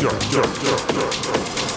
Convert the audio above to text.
yo, yo, yo, yo.